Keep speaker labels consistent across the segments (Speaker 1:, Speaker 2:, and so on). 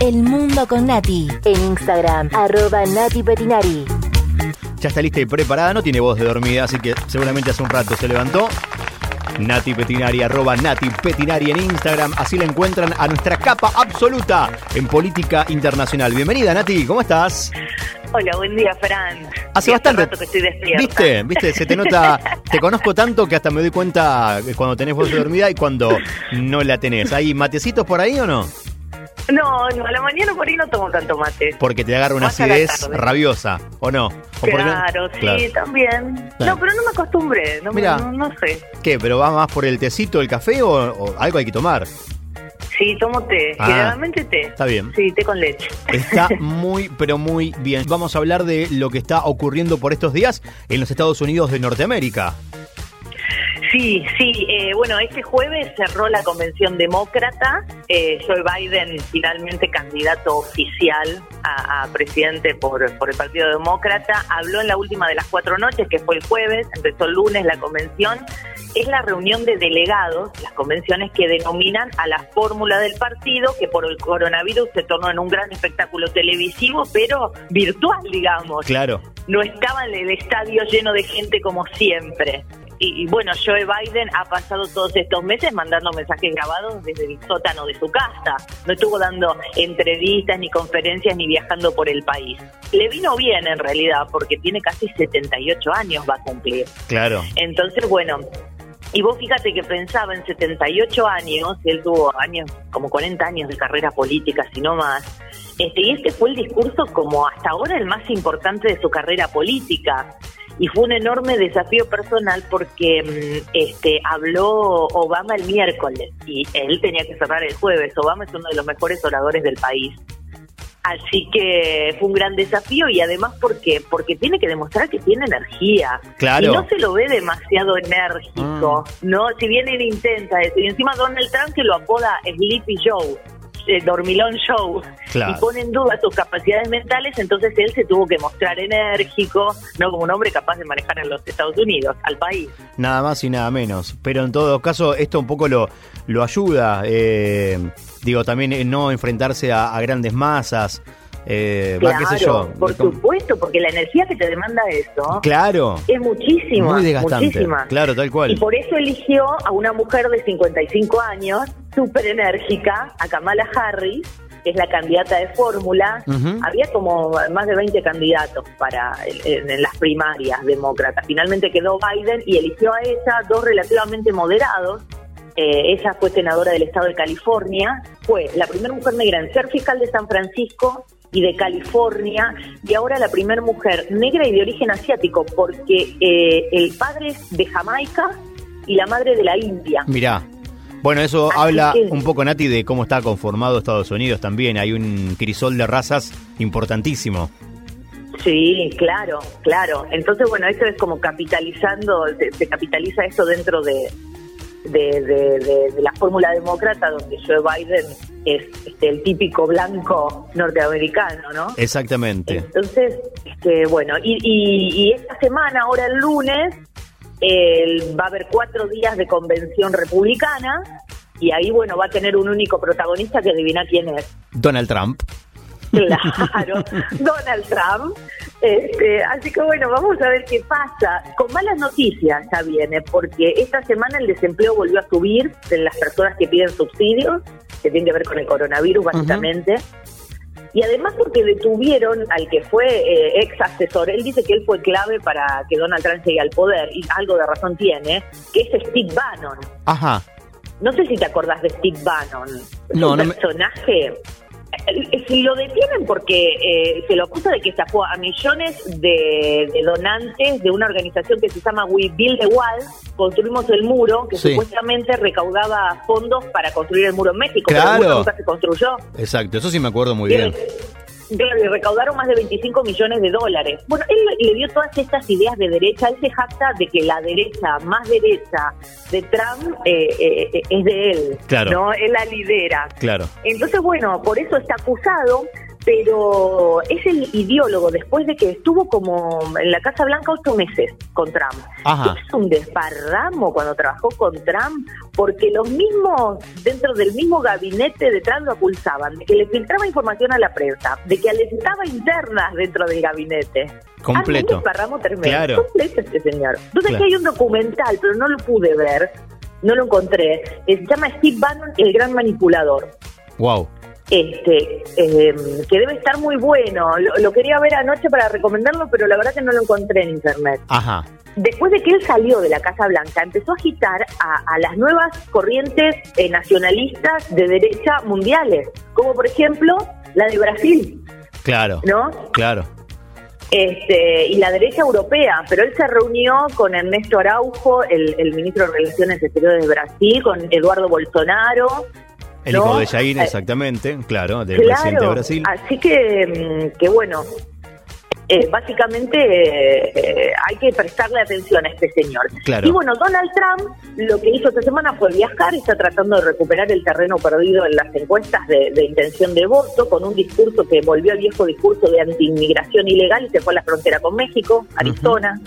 Speaker 1: El mundo con Nati. En Instagram, arroba Nati Petinari.
Speaker 2: Ya está lista y preparada, no tiene voz de dormida, así que seguramente hace un rato se levantó. Nati Petinari, arroba Nati Petinari en Instagram. Así la encuentran a nuestra capa absoluta en política internacional. Bienvenida, Nati, ¿cómo estás?
Speaker 3: Hola, buen día, Fran.
Speaker 2: Hace
Speaker 3: Y
Speaker 2: bastante.
Speaker 3: rato que estoy despierta.
Speaker 2: ¿Viste? ¿Viste? Se te nota. Te conozco tanto que hasta me doy cuenta cuando tenés voz de dormida y cuando no la tenés. ¿Hay matecitos por ahí o no?
Speaker 3: No, no, a la mañana por ahí no tomo tanto mate.
Speaker 2: Porque te agarra una
Speaker 3: Más
Speaker 2: acidez rabiosa, ¿o no? ¿O porque no-
Speaker 3: Claro, sí,
Speaker 2: Claro.
Speaker 3: también.
Speaker 2: Claro.
Speaker 3: No, pero no me acostumbré, no, me- no, no sé.
Speaker 2: ¿Qué? ¿Pero va más por el tecito, el café o, o algo hay que tomar?
Speaker 3: Sí, tomo té,
Speaker 2: Ah,
Speaker 3: generalmente té.
Speaker 2: está bien.
Speaker 3: Sí, té con leche.
Speaker 2: Está muy, pero muy bien. Vamos a hablar de lo que está ocurriendo por estos días en los Estados Unidos de Norteamérica.
Speaker 3: Sí, sí. eh, bueno, este jueves cerró la convención demócrata. Eh, Joe Biden, finalmente candidato oficial a, a presidente por, por el Partido Demócrata, habló en la última de las cuatro noches, que fue el jueves, empezó el lunes la convención. Es la reunión de delegados, las convenciones que denominan a la fórmula del partido, que por el coronavirus se tornó en un gran espectáculo televisivo, pero virtual, digamos
Speaker 2: Claro.
Speaker 3: no estaba en el estadio lleno de gente como siempre. Y, y bueno, Joe Biden ha pasado todos estos meses mandando mensajes grabados desde el sótano de su casa. No estuvo dando entrevistas, ni conferencias, ni viajando por el país. Le vino bien en realidad, porque tiene casi 78 años, va a cumplir.
Speaker 2: Claro.
Speaker 3: Entonces, bueno, y vos fíjate que pensaba en 78 años, él tuvo años, como 40 años de carrera política, si no más, este, y este fue el discurso como hasta ahora el más importante de su carrera política. Y fue un enorme desafío personal porque mm, este, habló Obama el miércoles y él tenía que cerrar el jueves. Obama es uno de los mejores oradores del país. Así que fue un gran desafío y además porque porque tiene que demostrar que tiene energía.
Speaker 2: Claro.
Speaker 3: Y no se lo ve demasiado enérgico, ¿no? Si bien él intenta eso. Y encima Donald Trump que lo apoda Sleepy Joe, eh, Dormilón Show,
Speaker 2: Claro.
Speaker 3: y pone en duda sus capacidades mentales, entonces él se tuvo que mostrar enérgico, no como un hombre capaz de manejar a los Estados Unidos, al país.
Speaker 2: Nada más y nada menos. Pero en todo caso, esto un poco lo, lo ayuda. eh, digo, también no enfrentarse a, a grandes masas. Eh, va,
Speaker 3: claro,
Speaker 2: qué sé yo.
Speaker 3: por supuesto, porque la energía que te demanda eso
Speaker 2: Claro.
Speaker 3: es muchísima,
Speaker 2: Muy desgastante.
Speaker 3: muchísima.
Speaker 2: Claro, tal cual.
Speaker 3: Y por eso eligió a una mujer de 55 años, súper enérgica, a Kamala Harris, que es la candidata de fórmula. Había como más de 20 candidatos para en, en las primarias demócratas. Finalmente quedó Biden y eligió a ella, dos relativamente moderados. Eh, ella fue senadora del estado de California, fue la primera mujer negra en ser fiscal de San Francisco y de California, y ahora la primera mujer negra y de origen asiático, porque eh, el padre es de Jamaica y la madre de la India.
Speaker 2: Mirá. Bueno, eso
Speaker 3: Así
Speaker 2: habla
Speaker 3: que-
Speaker 2: un poco, Nati, de cómo está conformado Estados Unidos también. Hay un crisol de razas importantísimo.
Speaker 3: Sí, claro, claro. Entonces, bueno, eso es como capitalizando, se, se capitaliza esto dentro de, de, de- de- de la fórmula demócrata, donde Joe Biden es este, el típico blanco norteamericano, ¿no?
Speaker 2: Exactamente.
Speaker 3: Entonces, este, bueno, y, y- y esta semana, ahora el lunes, el- va a haber cuatro días de convención republicana y ahí, bueno, va a tener un único protagonista que adivina quién es.
Speaker 2: Donald Trump.
Speaker 3: Claro, Donald Trump. Este, así que bueno, vamos a ver qué pasa. Con malas noticias ya viene, porque esta semana el desempleo volvió a subir de las personas que piden subsidios, que tiene que ver con el coronavirus básicamente. Y además porque detuvieron al que fue eh, ex asesor, él dice que él fue clave para que Donald Trump llegue al poder, y algo de razón tiene, que es Steve Bannon.
Speaker 2: Ajá.
Speaker 3: No sé si te acordás de Steve Bannon. Es
Speaker 2: No,
Speaker 3: un
Speaker 2: no me-
Speaker 3: personaje. Si lo detienen porque eh, se lo acusa de que estafó a millones de, de donantes de una organización que se llama We Build the Wall, construimos el muro, que
Speaker 2: Sí.
Speaker 3: supuestamente recaudaba fondos para construir el muro en México,
Speaker 2: Claro.
Speaker 3: pero el muro nunca se construyó.
Speaker 2: Exacto, eso sí me acuerdo muy bien.
Speaker 3: Claro, y recaudaron más de 25 millones de dólares. Bueno, él le dio todas estas ideas de derecha. Él se jacta de que la derecha más derecha de Trump eh, eh, es de él.
Speaker 2: Claro.
Speaker 3: ¿no? Él la lidera.
Speaker 2: Claro.
Speaker 3: Entonces, bueno, por eso está acusado. Pero es el ideólogo después de que estuvo como en la Casa Blanca ocho meses con Trump.
Speaker 2: Ajá.
Speaker 3: Es un desparramo cuando trabajó con Trump, porque los mismos, dentro del mismo gabinete de Trump lo acusaban de que le filtraba información a la prensa, de que alentaba internas dentro del gabinete.
Speaker 2: Completo.
Speaker 3: Un desparramo tremendo.
Speaker 2: Claro.
Speaker 3: Completo este señor. Entonces
Speaker 2: Claro.
Speaker 3: que hay un documental, pero no lo pude ver, no lo encontré. Se llama Steve Bannon, el gran manipulador
Speaker 2: Wow.
Speaker 3: Este eh, que debe estar muy bueno. Lo, lo quería ver anoche para recomendarlo, pero la verdad que no lo encontré en internet.
Speaker 2: Ajá.
Speaker 3: Después de que él salió de la Casa Blanca, empezó a agitar a, a las nuevas corrientes eh, nacionalistas de derecha mundiales, como por ejemplo la de Brasil,
Speaker 2: Claro.
Speaker 3: ¿no?
Speaker 2: Claro.
Speaker 3: Este, y la derecha europea, pero él se reunió con Ernesto Araujo, el, el ministro de Relaciones Exteriores de Brasil, con Eduardo Bolsonaro,
Speaker 2: El
Speaker 3: ¿no?
Speaker 2: hijo de Jair,
Speaker 3: Eh,
Speaker 2: exactamente, claro, del presidente de Brasil.
Speaker 3: Así que, mm, que bueno, eh, básicamente eh, eh, hay que prestarle atención a este señor.
Speaker 2: Claro.
Speaker 3: Y bueno, Donald Trump lo que hizo esta semana fue viajar, está tratando de recuperar el terreno perdido en las encuestas de, de intención de voto, con un discurso que volvió al viejo discurso de anti-inmigración ilegal y se fue a la frontera con México, Arizona.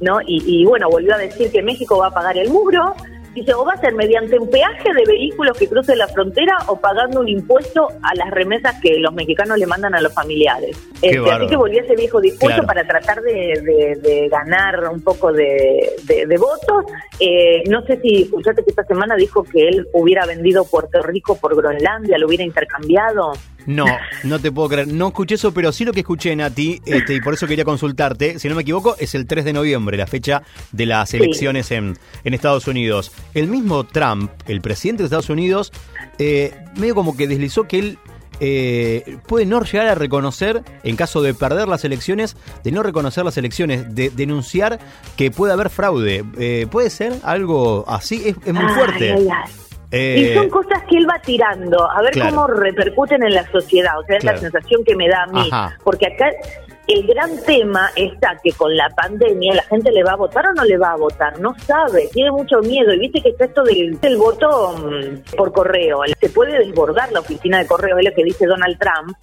Speaker 3: ¿no? Y, y, bueno, volvió a decir que México va a pagar el muro. Dice, o va a ser mediante un peaje de vehículos que crucen la frontera o pagando un impuesto a las remesas que los mexicanos le mandan a los familiares. Este, así que volvió ese viejo discurso
Speaker 2: Claro.
Speaker 3: para tratar de, de- de ganar un poco de votos. Eh, no sé si escuchaste que esta semana dijo que él hubiera vendido Puerto Rico por Groenlandia, lo hubiera intercambiado.
Speaker 2: No, no te puedo creer. No escuché eso, pero sí lo que escuché, Nati, este, y por eso quería consultarte. Si no me equivoco, es el 3 de noviembre, la fecha de las
Speaker 3: Sí.
Speaker 2: elecciones en, en Estados Unidos. El mismo Trump, el presidente de Estados Unidos, eh, medio como que deslizó que él eh, puede no llegar a reconocer, en caso de perder las elecciones, de no reconocer las elecciones, de denunciar que puede haber fraude. Eh, ¿Puede ser algo así? Es, es muy
Speaker 3: Ay,
Speaker 2: fuerte.
Speaker 3: ay, ay.
Speaker 2: Eh,
Speaker 3: y son cosas que él va tirando, a ver
Speaker 2: claro.
Speaker 3: cómo repercuten en la sociedad. O sea, es
Speaker 2: Claro.
Speaker 3: la sensación que me da a mí.
Speaker 2: Ajá.
Speaker 3: Porque acá el gran tema está que con la pandemia la gente le va a votar o no le va a votar. No sabe, tiene mucho miedo. Y viste que está esto del, del voto por correo. Se puede desbordar la oficina de correo, es lo que dice Donald Trump.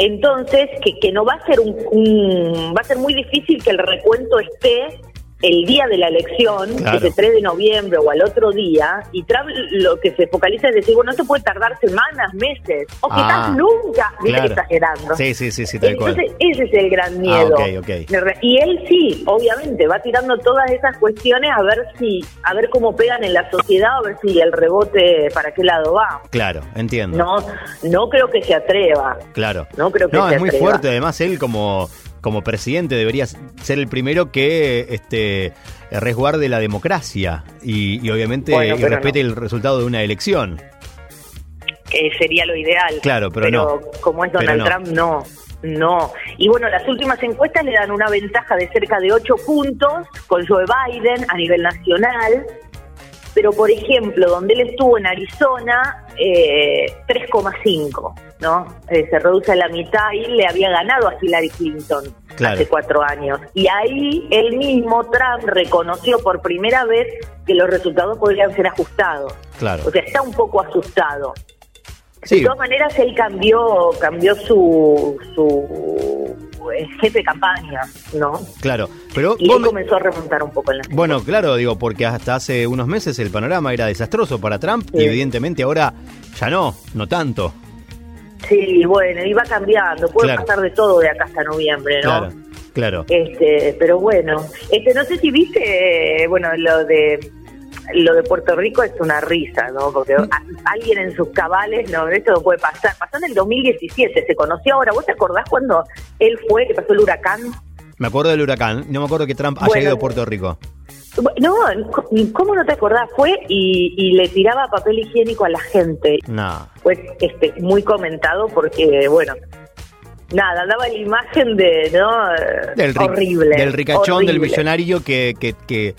Speaker 3: Entonces, que, que no va a ser un, un- va a ser muy difícil que el recuento esté el día de la elección,
Speaker 2: Claro.
Speaker 3: ese 3 de noviembre o al otro día, y Trump lo que se focaliza es decir, bueno, esto puede tardar semanas, meses, o quizás
Speaker 2: Ah,
Speaker 3: nunca,
Speaker 2: claro.
Speaker 3: exagerando.
Speaker 2: Sí, sí, sí, sí, tal cual.
Speaker 3: Entonces, ese es el gran miedo.
Speaker 2: Ah, ok, ok.
Speaker 3: De re- Y él sí, obviamente, va tirando todas esas cuestiones a ver si, a ver cómo pegan en la sociedad, a ver si el rebote para qué lado va.
Speaker 2: Claro, entiendo.
Speaker 3: No, no creo que se atreva.
Speaker 2: Claro.
Speaker 3: No creo que
Speaker 2: No,
Speaker 3: se
Speaker 2: es muy fuerte. Además, él como, como presidente debería ser el primero que este, resguarde la democracia y, y obviamente
Speaker 3: Bueno,
Speaker 2: y
Speaker 3: pero
Speaker 2: respete el resultado de una elección.
Speaker 3: que sería lo ideal.
Speaker 2: Claro, pero no.
Speaker 3: como es
Speaker 2: Pero
Speaker 3: Donald
Speaker 2: no.
Speaker 3: Trump, no. No. Y bueno, las últimas encuestas le dan una ventaja de cerca de 8 puntos con Joe Biden a nivel nacional. Pero, por ejemplo, donde él estuvo en Arizona, eh, 3,5, ¿no? Eh, se reduce a la mitad y le había ganado a Hillary Clinton
Speaker 2: Claro.
Speaker 3: hace cuatro años. Y ahí él mismo, Trump, reconoció por primera vez que los resultados podrían ser ajustados.
Speaker 2: Claro.
Speaker 3: O sea, está un poco asustado.
Speaker 2: Sí.
Speaker 3: De todas maneras, él cambió cambió su, su eh, jefe de campaña, ¿no?
Speaker 2: Claro. Pero
Speaker 3: Y él
Speaker 2: me-
Speaker 3: comenzó a remontar un poco en la
Speaker 2: Bueno, claro, digo, porque hasta hace unos meses el panorama era desastroso para Trump y evidentemente ahora ya no, no tanto.
Speaker 3: Sí, bueno, iba cambiando, puede
Speaker 2: Claro.
Speaker 3: pasar de todo de acá hasta noviembre, ¿no?
Speaker 2: Claro, claro.
Speaker 3: Este, pero bueno, este, no sé si viste, bueno, lo de lo de Puerto Rico es una risa, ¿no? Porque
Speaker 2: Mm.
Speaker 3: a- alguien en sus cabales, no, esto no puede pasar. Pasó en el 2017, se conoció ahora. ¿Vos te acordás cuando él fue, que pasó el huracán?
Speaker 2: Me acuerdo del huracán, no me acuerdo que Trump haya
Speaker 3: Bueno.
Speaker 2: ido a Puerto Rico.
Speaker 3: No, ¿cómo no te acordás? Fue y, y le tiraba papel higiénico a la gente.
Speaker 2: No.
Speaker 3: Fue este, muy comentado porque, bueno, nada, daba la imagen de, ¿no?
Speaker 2: Del, ri-
Speaker 3: horrible.
Speaker 2: del ricachón, del millonario que, que, que,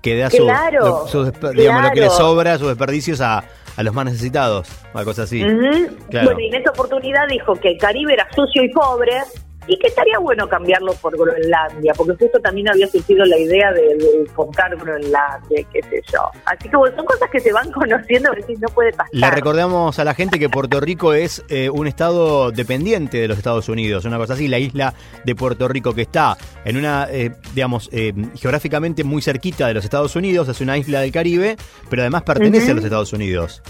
Speaker 2: que da su,
Speaker 3: Claro,
Speaker 2: despe- digamos, lo que le sobra, sus desperdicios a, a los más necesitados, una cosa así. Claro.
Speaker 3: Bueno, y en esa oportunidad dijo que el Caribe era sucio y pobre y que estaría bueno cambiarlo por Groenlandia, porque justo también había surgido la idea de, de comprar Groenlandia, qué sé yo. Así que bueno, son cosas que se van conociendo, a veces no puede pasar.
Speaker 2: Le recordamos a la gente que Puerto Rico es eh, un estado dependiente de los Estados Unidos, una cosa así, la isla de Puerto Rico que está en una, eh, digamos, eh, geográficamente muy cerquita de los Estados Unidos, es una isla del Caribe, pero además pertenece a los Estados Unidos.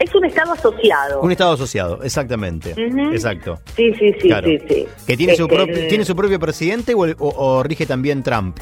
Speaker 3: Es un estado asociado.
Speaker 2: Un estado asociado, exactamente. Exacto.
Speaker 3: Sí, sí, sí,
Speaker 2: Claro.
Speaker 3: sí, sí.
Speaker 2: ¿Que tiene su,
Speaker 3: Este,
Speaker 2: propio, ¿Tiene su propio presidente o, o- o rige también Trump?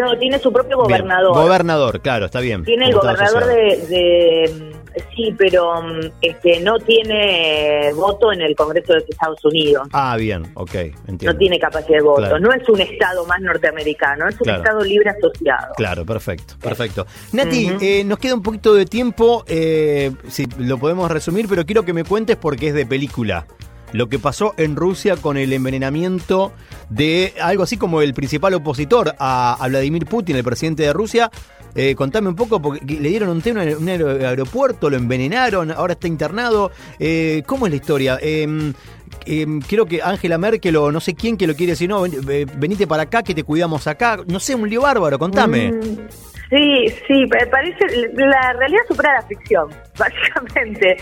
Speaker 3: No, tiene su propio
Speaker 2: Bien.
Speaker 3: gobernador.
Speaker 2: Gobernador, claro, está bien.
Speaker 3: Tiene el gobernador de- Sí, pero mm, este, no tiene voto en el Congreso de los Estados Unidos.
Speaker 2: Ah, bien, ok, entiendo.
Speaker 3: No tiene capacidad de voto.
Speaker 2: Claro.
Speaker 3: No es un estado más norteamericano, es un
Speaker 2: Claro.
Speaker 3: estado libre asociado.
Speaker 2: Claro, perfecto, perfecto. Nati, eh, nos queda un poquito de tiempo, eh, si lo podemos resumir, pero quiero que me cuentes porque es de película. Lo que pasó en Rusia con el envenenamiento de algo así como el principal opositor a, Vladimir Putin, el presidente de Rusia. Eh, contame un poco, porque le dieron un té en un aer- aeropuerto, lo envenenaron, ahora está internado. Eh, ¿Cómo es la historia? Eh, eh, creo que Angela Merkel o no sé quién que lo quiere decir, no, ven- venite para acá, que te cuidamos acá. No sé, un lío bárbaro, contame.
Speaker 3: Mm, Sí, sí, parece, la realidad supera la ficción, básicamente.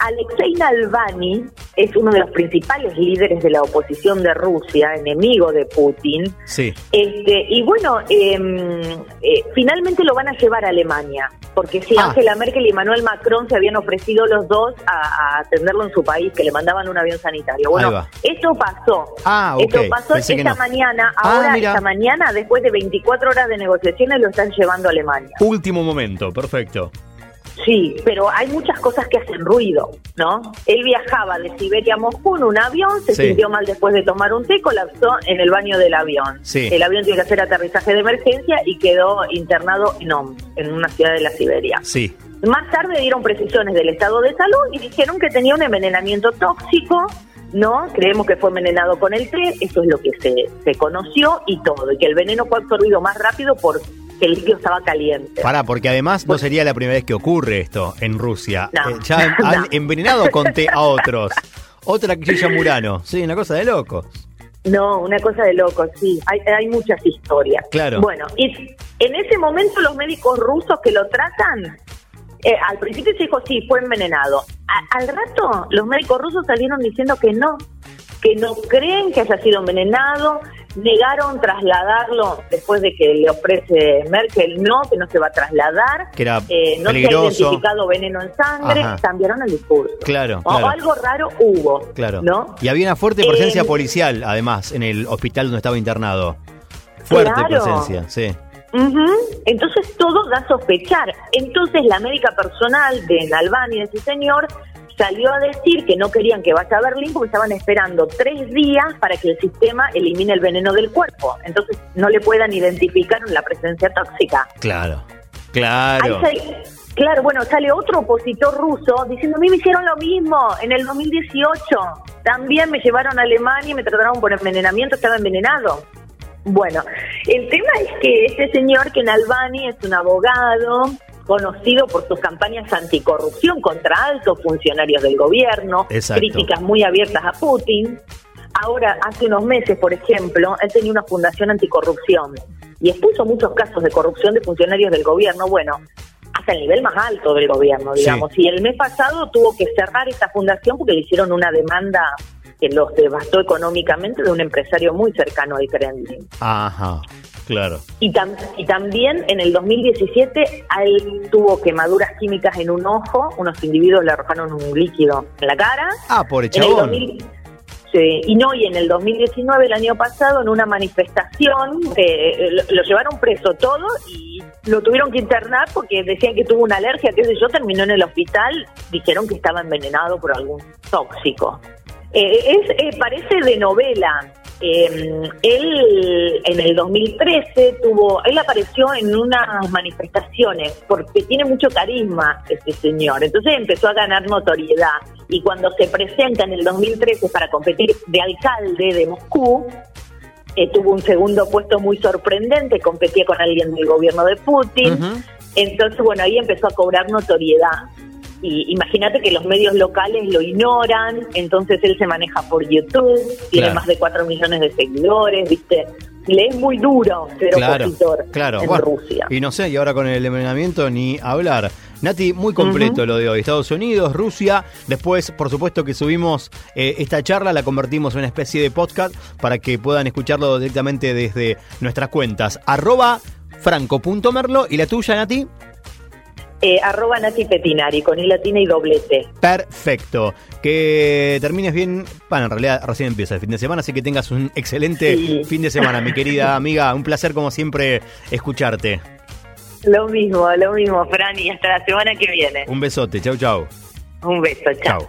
Speaker 3: Alexei Navalny es uno de los principales líderes de la oposición de Rusia, enemigo de Putin.
Speaker 2: Sí.
Speaker 3: Este, y bueno, em, eh, finalmente lo van a llevar a Alemania, porque si
Speaker 2: Ah.
Speaker 3: Angela Merkel y Emmanuel Macron se habían ofrecido los dos a, a atenderlo en su país, que le mandaban un avión sanitario. Bueno, esto pasó.
Speaker 2: Ah, ok.
Speaker 3: Esto pasó
Speaker 2: Pensé
Speaker 3: esta
Speaker 2: no.
Speaker 3: mañana.
Speaker 2: Ah,
Speaker 3: Ahora, esta mañana, después de 24 horas de negociaciones, lo están llevando a Alemania.
Speaker 2: Último momento, perfecto.
Speaker 3: Sí, pero hay muchas cosas que hacen ruido, ¿no? Él viajaba de Siberia a Moscú en un avión, se
Speaker 2: Sí.
Speaker 3: sintió mal después de tomar un té, colapsó en el baño del avión.
Speaker 2: Sí.
Speaker 3: El avión tiene que hacer aterrizaje de emergencia y quedó internado en Omsk, en una ciudad de la Siberia.
Speaker 2: Sí.
Speaker 3: Más tarde dieron precisiones del estado de salud y dijeron que tenía un envenenamiento tóxico, ¿no? Creemos que fue envenenado con el té, eso es lo que se, se conoció y todo, y que el veneno fue absorbido más rápido el líquido estaba caliente.
Speaker 2: Pará, porque además no sería la primera vez que ocurre esto en Rusia.
Speaker 3: No.
Speaker 2: Eh, ya han, envenenado con té a otros. Otra Guilla Murano. Sí, una cosa de locos.
Speaker 3: No, una cosa de locos, sí. Hay, hay muchas historias.
Speaker 2: Claro.
Speaker 3: Bueno, y en ese momento los médicos rusos que lo tratan, eh, al principio se dijo sí, fue envenenado. A- al rato los médicos rusos salieron diciendo que no, que no creen que haya sido envenenado, negaron trasladarlo después de que le ofrece Merkel, no, que no se va a trasladar,
Speaker 2: Que era
Speaker 3: eh, no se ha
Speaker 2: peligroso.
Speaker 3: identificado veneno en sangre,
Speaker 2: Ajá.
Speaker 3: cambiaron el discurso.
Speaker 2: Claro,
Speaker 3: O
Speaker 2: claro.
Speaker 3: algo raro hubo,
Speaker 2: Claro.
Speaker 3: ¿no?
Speaker 2: Y había una fuerte presencia
Speaker 3: Eh,
Speaker 2: policial, además, en el hospital donde estaba internado. Fuerte
Speaker 3: Claro.
Speaker 2: presencia, sí.
Speaker 3: Entonces todo da a sospechar. Entonces la médica personal de Nalbani, de ese señor, salió a decir que no querían que vaya a Berlín porque estaban esperando tres días para que el sistema elimine el veneno del cuerpo. Entonces no le puedan identificar la presencia tóxica.
Speaker 2: Claro.
Speaker 3: Ahí
Speaker 2: Claro.
Speaker 3: sale- claro, bueno, sale otro opositor ruso diciendo, a mí me hicieron lo mismo en el 2018. También me llevaron a Alemania y me trataron por envenenamiento, estaba envenenado. Bueno, el tema es que este señor, que en Albany es un abogado conocido por sus campañas anticorrupción contra altos funcionarios del gobierno,
Speaker 2: Exacto.
Speaker 3: críticas muy abiertas a Putin. Ahora, hace unos meses, por ejemplo, él tenía una fundación anticorrupción y expuso muchos casos de corrupción de funcionarios del gobierno, bueno, hasta el nivel más alto del gobierno,
Speaker 2: Sí.
Speaker 3: digamos. Y el mes pasado tuvo que cerrar esta fundación porque le hicieron una demanda que los devastó económicamente de un empresario muy cercano al Kremlin.
Speaker 2: Ajá. Claro.
Speaker 3: Y, tam- y también en el 2017 a él tuvo quemaduras químicas en un ojo, unos individuos le arrojaron un líquido en la cara.
Speaker 2: Ah, por el
Speaker 3: En el
Speaker 2: chabón.
Speaker 3: 2000 sí, y no, y en el 2019, el año pasado, en una manifestación, eh, lo, lo llevaron preso todo y lo tuvieron que internar porque decían que tuvo una alergia, qué sé yo, terminó en el hospital, dijeron que estaba envenenado por algún tóxico. Eh, es, eh, parece de novela. Eh, él en el 2013 tuvo, él apareció en unas manifestaciones porque tiene mucho carisma este señor, entonces empezó a ganar notoriedad. Y cuando se presenta en el 2013 para competir de alcalde de Moscú, eh, tuvo un segundo puesto muy sorprendente, competía con alguien del gobierno de Putin, entonces bueno, ahí empezó a cobrar notoriedad. Y imagínate que los medios locales lo ignoran, entonces él se maneja por YouTube, tiene
Speaker 2: Claro.
Speaker 3: más de 4 millones de seguidores, ¿viste? Le es muy duro ser
Speaker 2: Claro,
Speaker 3: opositor
Speaker 2: claro.
Speaker 3: en
Speaker 2: Bueno,
Speaker 3: Rusia.
Speaker 2: Y no sé, y ahora con el envenenamiento ni hablar. Nati, muy completo lo de hoy. Estados Unidos, Rusia. Después, por supuesto que subimos eh, esta charla, la convertimos en una especie de podcast para que puedan escucharlo directamente desde nuestras cuentas. Arroba franco.merlo. ¿Y la tuya, Nati?
Speaker 3: Eh, arroba Nati Petinari, con I latina y doble T.
Speaker 2: Perfecto. Que termines bien. Bueno, en realidad recién empieza el fin de semana, así que tengas un excelente
Speaker 3: Sí.
Speaker 2: fin de semana, mi querida amiga. Un placer, como siempre, escucharte.
Speaker 3: Lo mismo, lo mismo, Fran, y hasta la semana que viene.
Speaker 2: Un besote. Chau, chau.
Speaker 3: Un beso, chao.
Speaker 2: Chau.